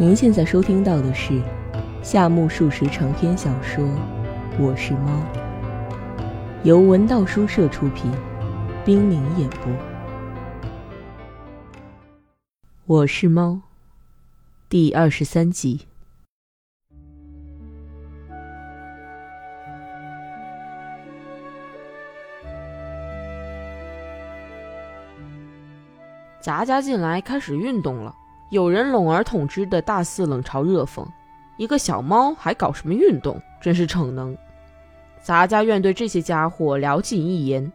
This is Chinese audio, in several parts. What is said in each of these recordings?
您现在收听到的是夏目漱石长篇小说《我是猫》，由文道书社出品，冰凌演播。《我是猫》第二十三集。杂家进来开始运动了，有人笼而统之的大肆冷嘲热讽，一个小猫还搞什么运动，真是逞能。杂家院对这些家伙聊尽一言。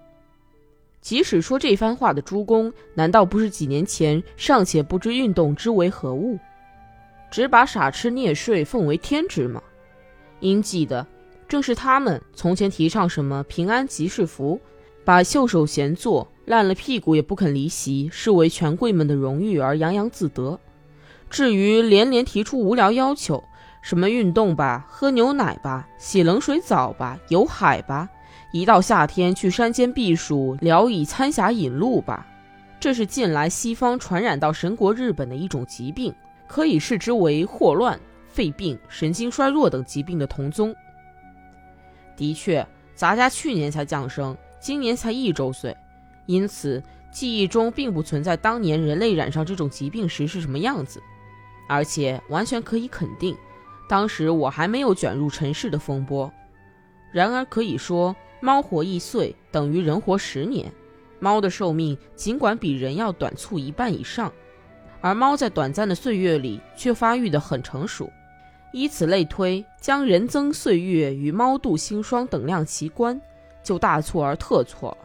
即使说这番话的诸公，难道不是几年前尚且不知运动之为何物，只把傻吃啮睡奉为天职吗？应记得，正是他们从前提倡什么平安即是福，把袖手闲坐。烂了屁股也不肯离席，视为权贵们的荣誉而洋洋自得。至于连连提出无聊要求，什么运动吧，喝牛奶吧，洗冷水澡吧，游海吧，一到夏天去山间避暑，聊以参霞引路吧，这是近来西方传染到神国日本的一种疾病，可以视之为霍乱、肺病、神经衰弱等疾病的同宗。的确，咱家去年才降生，今年才一周岁。因此，记忆中并不存在当年人类染上这种疾病时是什么样子，而且完全可以肯定，当时我还没有卷入尘世的风波。然而，可以说，猫活一岁等于人活十年。猫的寿命尽管比人要短促一半以上，而猫在短暂的岁月里却发育得很成熟。以此类推，将人增岁月与猫度星霜等量齐观，就大错而特错了。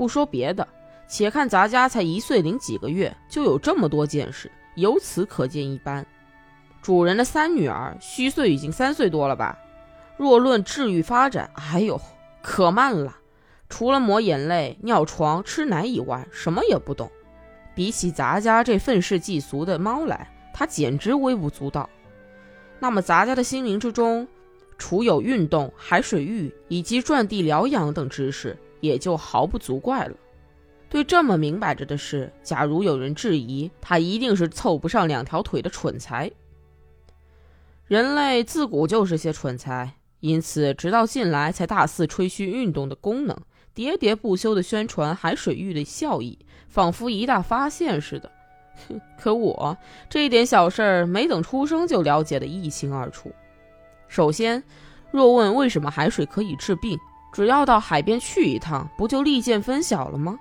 不说别的，且看咱家才一岁零几个月，就有这么多见识，由此可见一斑。主人的三女儿虚岁已经三岁多了吧？若论智育发展，哎呦，可慢了。除了抹眼泪、尿床、吃奶以外，什么也不懂。比起咱家这愤世嫉俗的猫来，它简直微不足道。那么咱家的心灵之中，除有运动、海水浴以及转地疗养等知识。也就毫不足怪了。对这么明摆着的事，假如有人质疑，他一定是凑不上两条腿的蠢材。人类自古就是些蠢材，因此直到近来才大肆吹嘘运动的功能，喋喋不休地宣传海水浴的效益，仿佛一大发现似的。可我这一点小事儿，没等出生就了解的一清二楚。首先，若问为什么海水可以治病？只要到海边去一趟，不就利剑分晓了吗？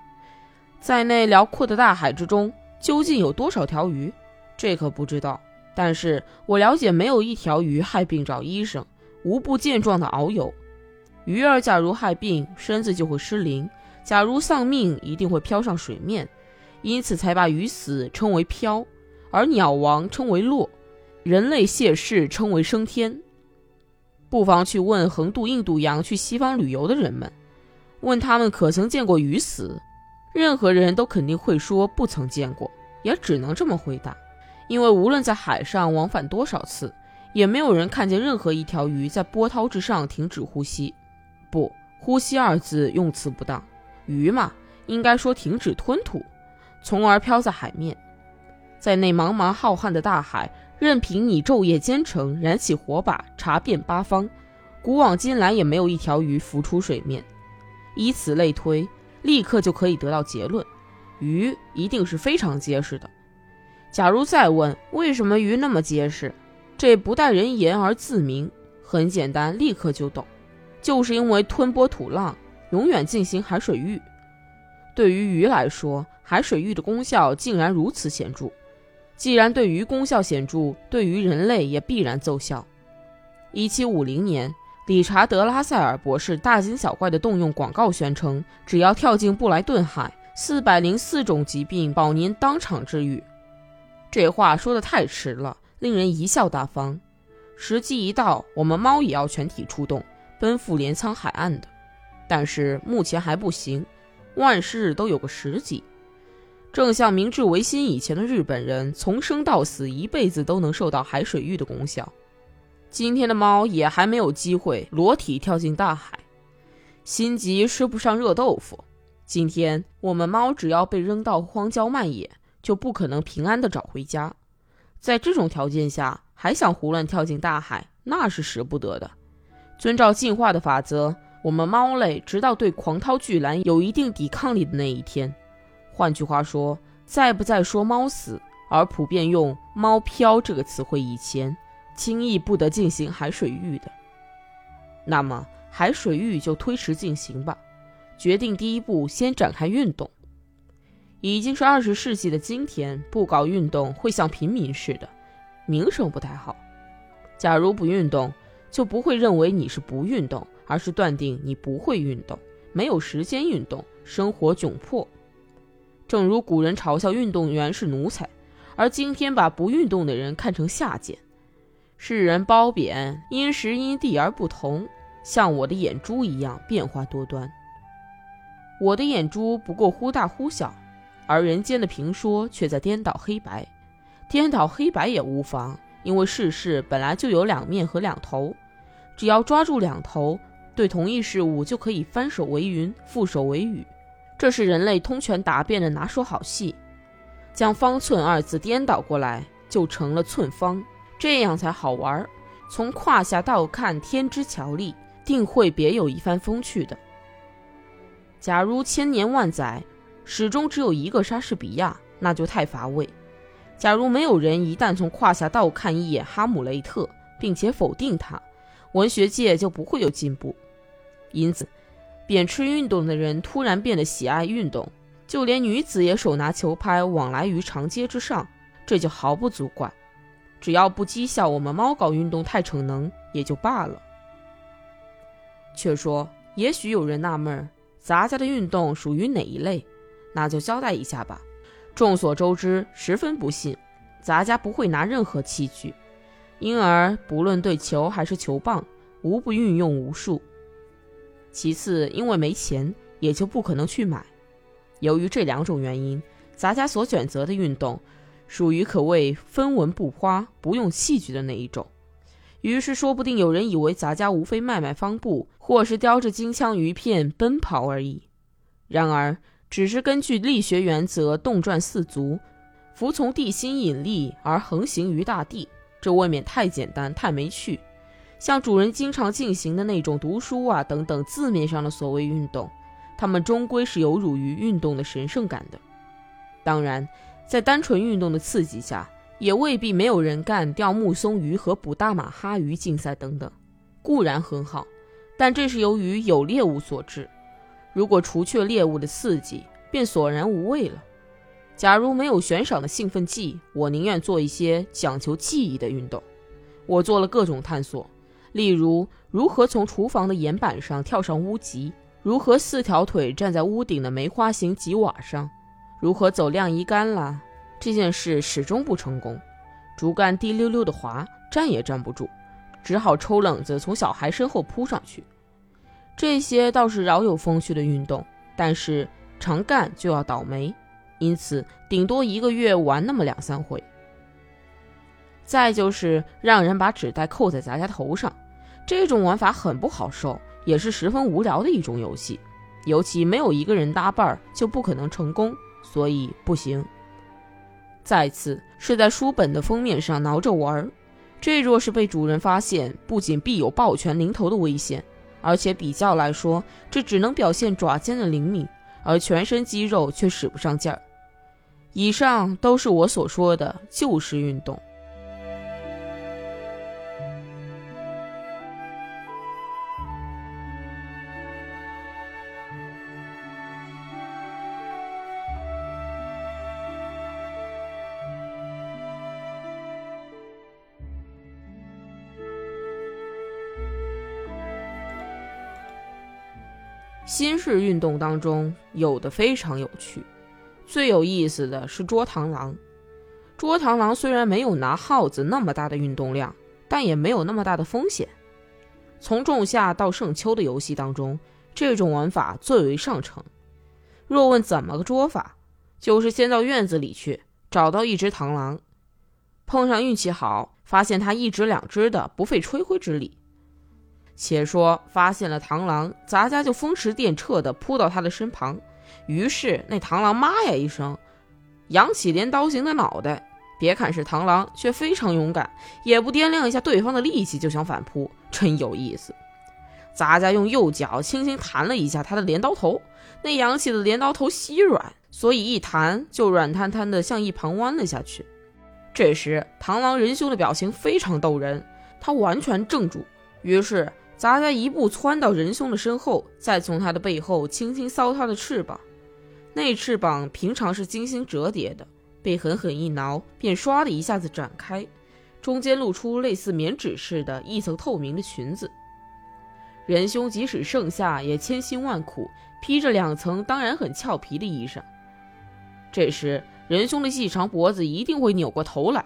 在那辽阔的大海之中，究竟有多少条鱼？这可不知道。但是我了解，没有一条鱼害病找医生，无不健壮的遨游。鱼儿假如害病，身子就会失灵；假如丧命，一定会飘上水面。因此才把鱼死称为飘，而鸟亡称为落，人类谢世称为升天。不妨去问横渡印度洋去西方旅游的人们，问他们可曾见过鱼死？任何人都肯定会说不曾见过，也只能这么回答，因为无论在海上往返多少次，也没有人看见任何一条鱼在波涛之上停止呼吸。不，呼吸二字用词不当，鱼嘛，应该说停止吞吐，从而漂在海面，在那茫茫浩瀚的大海。任凭你昼夜兼程，燃起火把，查遍八方，古往今来也没有一条鱼浮出水面。以此类推，立刻就可以得到结论：鱼一定是非常结实的。假如再问为什么鱼那么结实，这不待人言而自明，很简单，立刻就懂，就是因为吞波吐浪，永远进行海水浴。对于鱼来说，海水浴的功效竟然如此显著。既然对鱼功效显著，对于人类也必然奏效。一七五零年，理查德拉塞尔博士大惊小怪地动用广告宣称：“只要跳进布莱顿海，四百零四种疾病保您当场治愈。”这话说得太迟了，令人贻笑大方。时机一到，我们猫也要全体出动，奔赴镰仓海岸的。但是目前还不行，万事都有个时机。正像明治维新以前的日本人，从生到死一辈子都能受到海水浴的功效。今天的猫也还没有机会裸体跳进大海，心急吃不上热豆腐。今天我们猫只要被扔到荒郊漫野，就不可能平安的找回家。在这种条件下还想胡乱跳进大海，那是使不得的。遵照进化的法则，我们猫类直到对狂涛巨澜有一定抵抗力的那一天。换句话说，在不在说猫死，而普遍用猫漂这个词汇以前，轻易不得进行海水浴的。那么海水浴就推迟进行吧，决定第一步先展开运动。已经是二十世纪的今天，不搞运动会像平民似的，名声不太好。假如不运动，就不会认为你是不运动，而是断定你不会运动，没有时间运动，生活窘迫。正如古人嘲笑运动员是奴才，而今天把不运动的人看成下贱。世人褒贬，因时因地而不同，像我的眼珠一样变化多端。我的眼珠不过忽大忽小。而人间的评说却在颠倒黑白，颠倒黑白也无妨，因为世事本来就有两面和两头，只要抓住两头，对同一事物就可以翻手为云，覆手为雨。这是人类通权达变的拿手好戏，将“方寸”二字颠倒过来，就成了“寸方”，这样才好玩。从胯下倒看天之巧丽，定会别有一番风趣的。假如千年万载。始终只有一个莎士比亚，那就太乏味。假如没有人一旦从胯下倒看一眼哈姆雷特，并且否定他，文学界就不会有进步。因此，贬斥运动的人突然变得喜爱运动，就连女子也手拿球拍往来于长街之上，这就毫不足怪。只要不讥笑我们猫搞运动太逞能，也就罢了。却说，也许有人纳闷，咱家的运动属于哪一类？那就交代一下吧。众所周知，十分不幸，咱家不会拿任何器具，因而不论对球还是球棒，无不运用无数。其次，因为没钱，也就不可能去买。由于这两种原因，咱家所选择的运动，属于可谓分文不花、不用器具的那一种。于是，说不定有人以为咱家无非卖卖方布，或是叼着金枪鱼片奔跑而已。然而，只是根据力学原则动转四足，服从地心引力而横行于大地，这未免太简单太没趣。像主人经常进行的那种读书啊等等字面上的所谓运动，他们终归是有辱于运动的神圣感的。当然，在单纯运动的刺激下，也未必没有人干钓木松鱼和捕大马哈鱼竞赛等等，固然很好，但这是由于有猎物所致。如果除却猎物的刺激，便索然无味了。假如没有悬赏的兴奋剂，我宁愿做一些讲求记忆的运动。我做了各种探索，例如如何从厨房的岩板上跳上屋脊，如何四条腿站在屋顶的梅花形脊瓦上，如何走晾衣杆啦。这件事始终不成功，竹竿滴溜溜的滑，站也站不住，只好抽冷子从小孩身后扑上去。这些倒是饶有风趣的运动，但是常干就要倒霉，因此顶多一个月玩那么两三回。再就是让人把纸袋扣在咱家头上，这种玩法很不好受，也是十分无聊的一种游戏，尤其没有一个人搭伴儿，就不可能成功，所以不行。再次是在书本的封面上挠着玩儿，这若是被主人发现，不仅必有抱拳临头的危险。而且比较来说，这只能表现爪尖的灵敏，而全身肌肉却使不上劲儿。以上都是我所说的旧式运动。新式运动当中有的非常有趣，最有意思的是捉螳螂。捉螳螂虽然没有拿耗子那么大的运动量，但也没有那么大的风险。从仲夏到盛秋的游戏当中，这种玩法最为上乘。若问怎么个捉法，就是先到院子里去找到一只螳螂，碰上运气好，发现它一只两只的，不费吹灰之力。且说发现了螳螂，咱家就风驰电掣地扑到他的身旁。于是那螳螂妈呀一声，扬起镰刀形的脑袋，别看是螳螂，却非常勇敢，也不掂量一下对方的力气就想反扑，真有意思。杂家用右脚轻轻弹了一下他的镰刀头，那扬起的镰刀头稀软，所以一弹就软瘫瘫的向一旁弯了下去。这时，螳螂仁兄的表情非常逗人，他完全怔住，于是杂家一步窜到仁兄的身后，再从他的背后轻轻搔他的翅膀。那翅膀平常是精心折叠的。被狠狠一挠，便唰的一下子展开，中间露出类似棉纸似的一层透明的裙子。仁兄即使盛夏也千辛万苦，披着两层当然很俏皮的衣裳。这时，仁兄的细长脖子一定会扭过头来，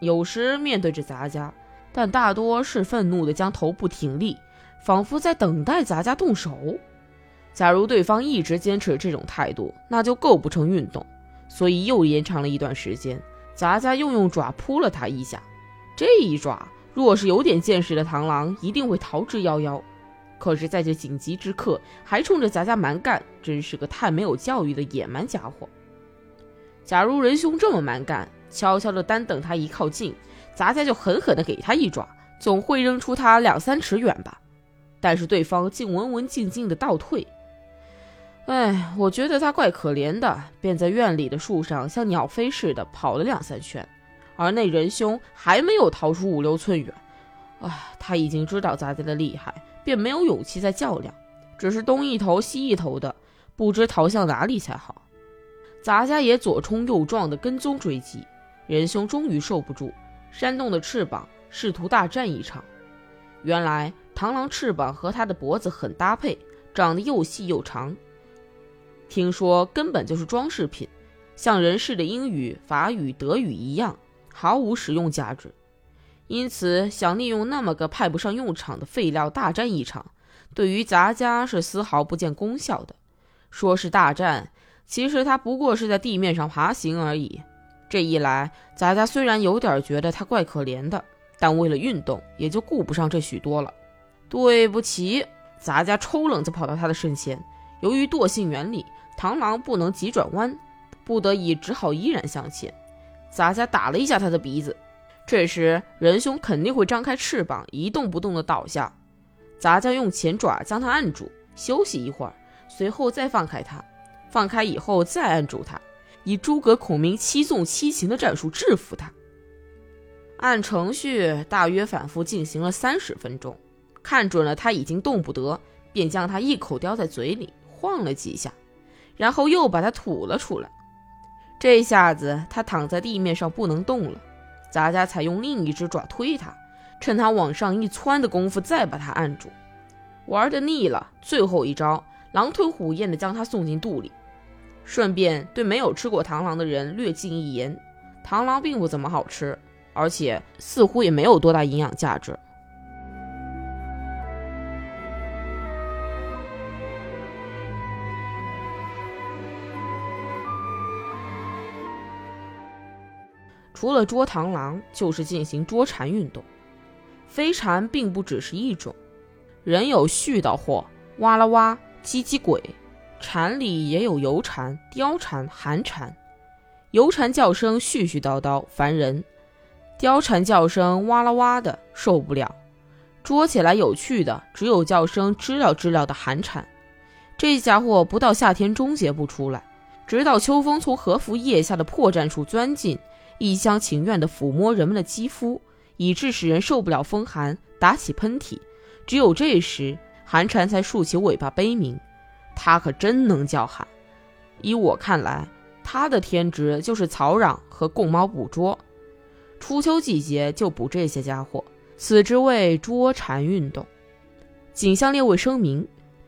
有时面对着杂家，但大多是愤怒的将头部挺立，仿佛在等待咱家动手。假如对方一直坚持这种态度，那就构不成运动。所以又延长了一段时间，咱家又用爪扑了他一下。这一爪，若是有点见识的螳螂，一定会逃之夭夭。可是，在这紧急之刻，还冲着咱家蛮干，真是个太没有教育的野蛮家伙。假如仁兄这么蛮干，悄悄的单等他一靠近，咱家就狠狠的给他一爪，总会扔出他两三尺远吧。但是对方竟文文静静的倒退。哎，我觉得他怪可怜的，便在院里的树上像鸟飞似的跑了两三圈，而那仁兄还没有逃出五六寸远。哎，他已经知道咱家的厉害，便没有勇气再较量，只是东一头西一头的，不知逃向哪里才好。咱家也左冲右撞的跟踪追击，仁兄终于受不住，扇动的翅膀，试图大战一场。原来螳螂翅膀和它的脖子很搭配，长得又细又长。听说根本就是装饰品，像人世的英语、法语、德语一样，毫无实用价值。因此，想利用那么个派不上用场的废料大战一场，对于杂家是丝毫不见功效的。说是大战，其实他不过是在地面上爬行而已。这一来，杂家虽然有点觉得他怪可怜的，但为了运动，也就顾不上这许多了。对不起，杂家抽冷子跑到他的身前，由于惰性原理。螳螂不能急转弯，不得已只好依然向前。杂家打了一下他的鼻子，这时仁兄肯定会张开翅膀，一动不动地倒下。杂家用前爪将他按住，休息一会儿，随后再放开他。放开以后再按住他，以诸葛孔明七纵七擒的战术制服他。按程序大约反复进行了三十分钟，看准了他已经动不得，便将他一口叼在嘴里，晃了几下。然后又把它吐了出来，这下子他躺在地面上不能动了。杂家采用另一只爪推他，趁他往上一窜的功夫再把他按住。玩的腻了，最后一招狼吞虎咽地将他送进肚里，顺便对没有吃过螳螂的人略尽一言：螳螂并不怎么好吃，而且似乎也没有多大营养价值。除了捉螳螂，就是进行捉蝉运动。飞蝉并不只是一种，人有絮叨货，哇啦哇，叽叽鬼。蝉里也有油蝉、貂蝉、寒蝉。油蝉叫声絮絮叨叨，烦人；貂蝉叫声哇啦哇的，受不了。捉起来有趣的，只有叫声知了知了的寒蝉。这家伙不到夏天终结不出来，直到秋风从和服腋下的破绽处钻进。一厢情愿地抚摸人们的肌肤，以致使人受不了风寒，打起喷嚏。只有这时，寒蝉才竖起尾巴悲鸣。它可真能叫喊。依我看来，它的天职就是草壤和供猫捕捉。初秋季节就捕这些家伙，此之谓捉蝉运动。仅向列位声明：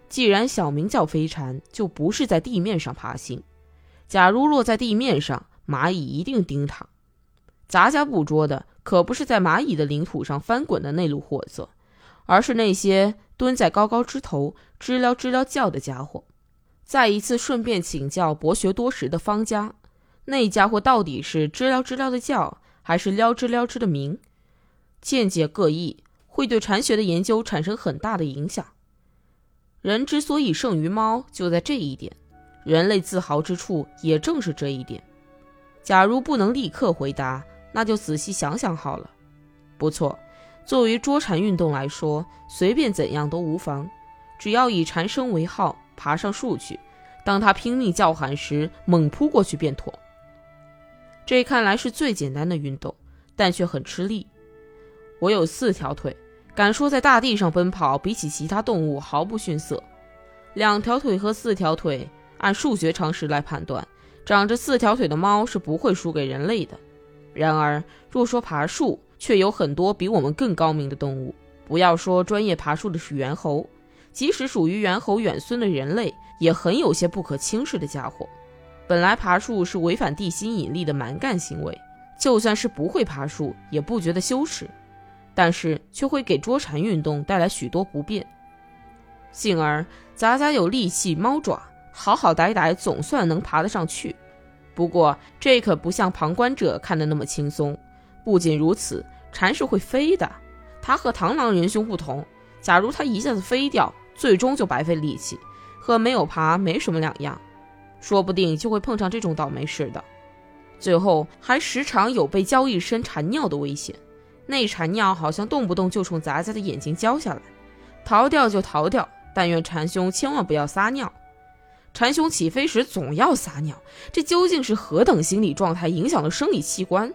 既然小名叫飞蝉，就不是在地面上爬行。假如落在地面上，蚂蚁一定盯它。杂家捕捉的可不是在蚂蚁的领土上翻滚的那路货色，而是那些蹲在高高枝头吱了吱了叫的家伙。再一次顺便请教博学多识的方家，那家伙到底是吱了吱了的叫，还是撩吱撩吱的鸣？见解各异，会对禅学的研究产生很大的影响。人之所以胜于猫，就在这一点。人类自豪之处也正是这一点。假如不能立刻回答。那就仔细想想好了。不错，作为捉蝉运动来说，随便怎样都无妨，只要以蝉声为号，爬上树去，当它拼命叫喊时，猛扑过去便妥。这看来是最简单的运动，但却很吃力。我有四条腿，敢说在大地上奔跑，比起其他动物毫不逊色。两条腿和四条腿，按数学常识来判断，长着四条腿的猫是不会输给人类的。然而，若说爬树，却有很多比我们更高明的动物。不要说专业爬树的是猿猴，即使属于猿猴远孙的人类，也很有些不可轻视的家伙。本来爬树是违反地心引力的蛮干行为，就算是不会爬树，也不觉得羞耻，但是却会给捉蝉运动带来许多不便。幸而杂杂有利器猫爪，好好歹歹总算能爬得上去。不过这可不像旁观者看的那么轻松。不仅如此，蝉是会飞的，它和螳螂人兄不同。假如它一下子飞掉，最终就白费力气，和没有爬没什么两样。说不定就会碰上这种倒霉事的，最后还时常有被浇一身蝉尿的危险。那蝉尿好像动不动就冲杂家的眼睛浇下来，逃掉就逃掉，但愿蝉兄千万不要撒尿。蝉兄起飞时总要撒尿，这究竟是何等心理状态影响了生理器官？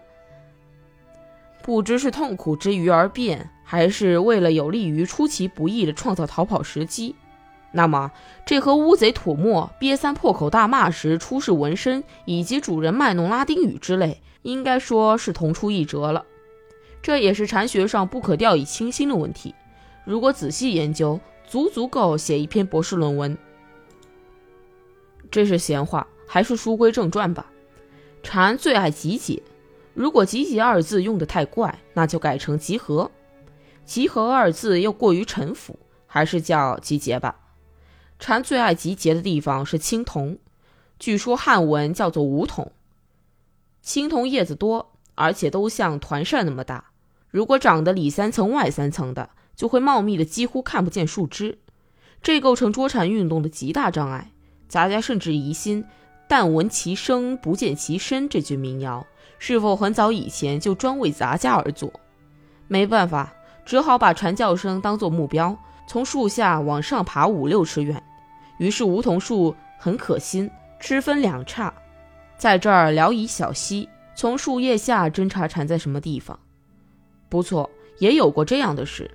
不知是痛苦之余而变，还是为了有利于出其不意的创造逃跑时机？那么，这和乌贼吐沫、瘪三破口大骂时出示纹身，以及主人卖弄拉丁语之类，应该说是同出一辙了。这也是禅学上不可掉以轻心的问题。如果仔细研究，足足够写一篇博士论文。这是闲话，还是书归正传吧。禅最爱集结，如果“集结”二字用得太怪，那就改成“集合”。集合二字又过于陈腐，还是叫集结吧。蝉最爱集结的地方是青铜，据说汉文叫做梧桐。青铜叶子多，而且都像团扇那么大。如果长得里三层外三层的，就会茂密的几乎看不见树枝，这构成捉蝉运动的极大障碍。杂家甚至疑心“但闻其声，不见其身”这句民谣是否很早以前就专为杂家而作。没办法，只好把蝉叫声当作目标。从树下往上爬五六尺远，于是梧桐树很可心，枝分两叉，在这儿聊以小溪，从树叶下侦查蝉在什么地方。不错，也有过这样的事。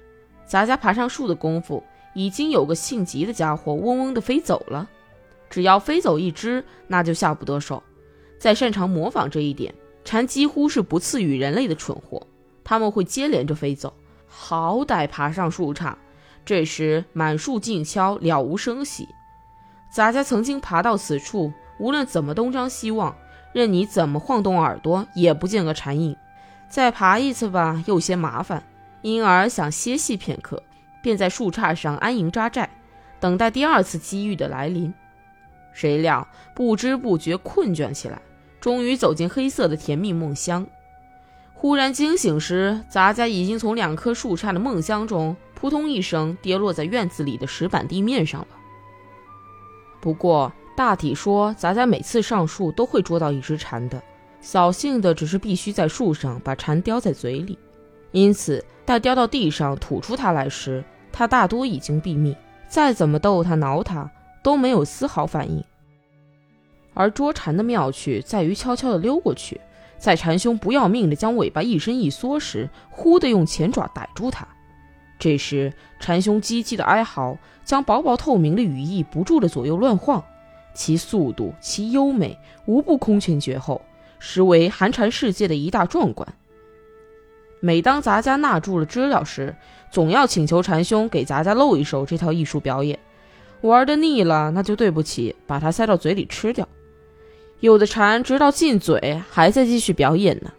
杂家爬上树的功夫，已经有个性急的家伙嗡嗡地飞走了。只要飞走一只，那就下不得手。再擅长模仿这一点，蝉几乎是不次于人类的蠢货。他们会接连着飞走，好歹爬上树杈。这时满树静悄，了无声息。咱家曾经爬到此处，无论怎么东张西望，任你怎么晃动耳朵，也不见个蝉影。再爬一次吧，又嫌麻烦，因而想歇息片刻，便在树杈上安营扎寨，等待第二次机遇的来临。谁料不知不觉困倦起来，终于走进黑色的甜蜜梦乡。忽然惊醒时，杂家已经从两棵树杈的梦乡中。扑通一声，跌落在院子里的石板地面上了。不过大体说，杂家每次上树都会捉到一只蝉的，扫兴的只是必须在树上把蝉叼在嘴里。因此，待叼到地上吐出它来时，它大多已经毙命。再怎么逗它、挠它，都没有丝毫反应。而捉蝉的妙趣在于悄悄地溜过去，在蝉兄不要命的将尾巴一伸一缩时，忽地用前爪逮住它。这时，蝉兄唧唧的哀嚎，将薄薄透明的羽翼不住的左右乱晃，其速度，其优美，无不空前绝后，实为寒蝉世界的一大壮观。每当杂家纳住了知了时，总要请求蝉兄给杂家露一手这套艺术表演。玩的腻了，那就对不起，把它塞到嘴里吃掉。有的蝉直到进嘴还在继续表演呢。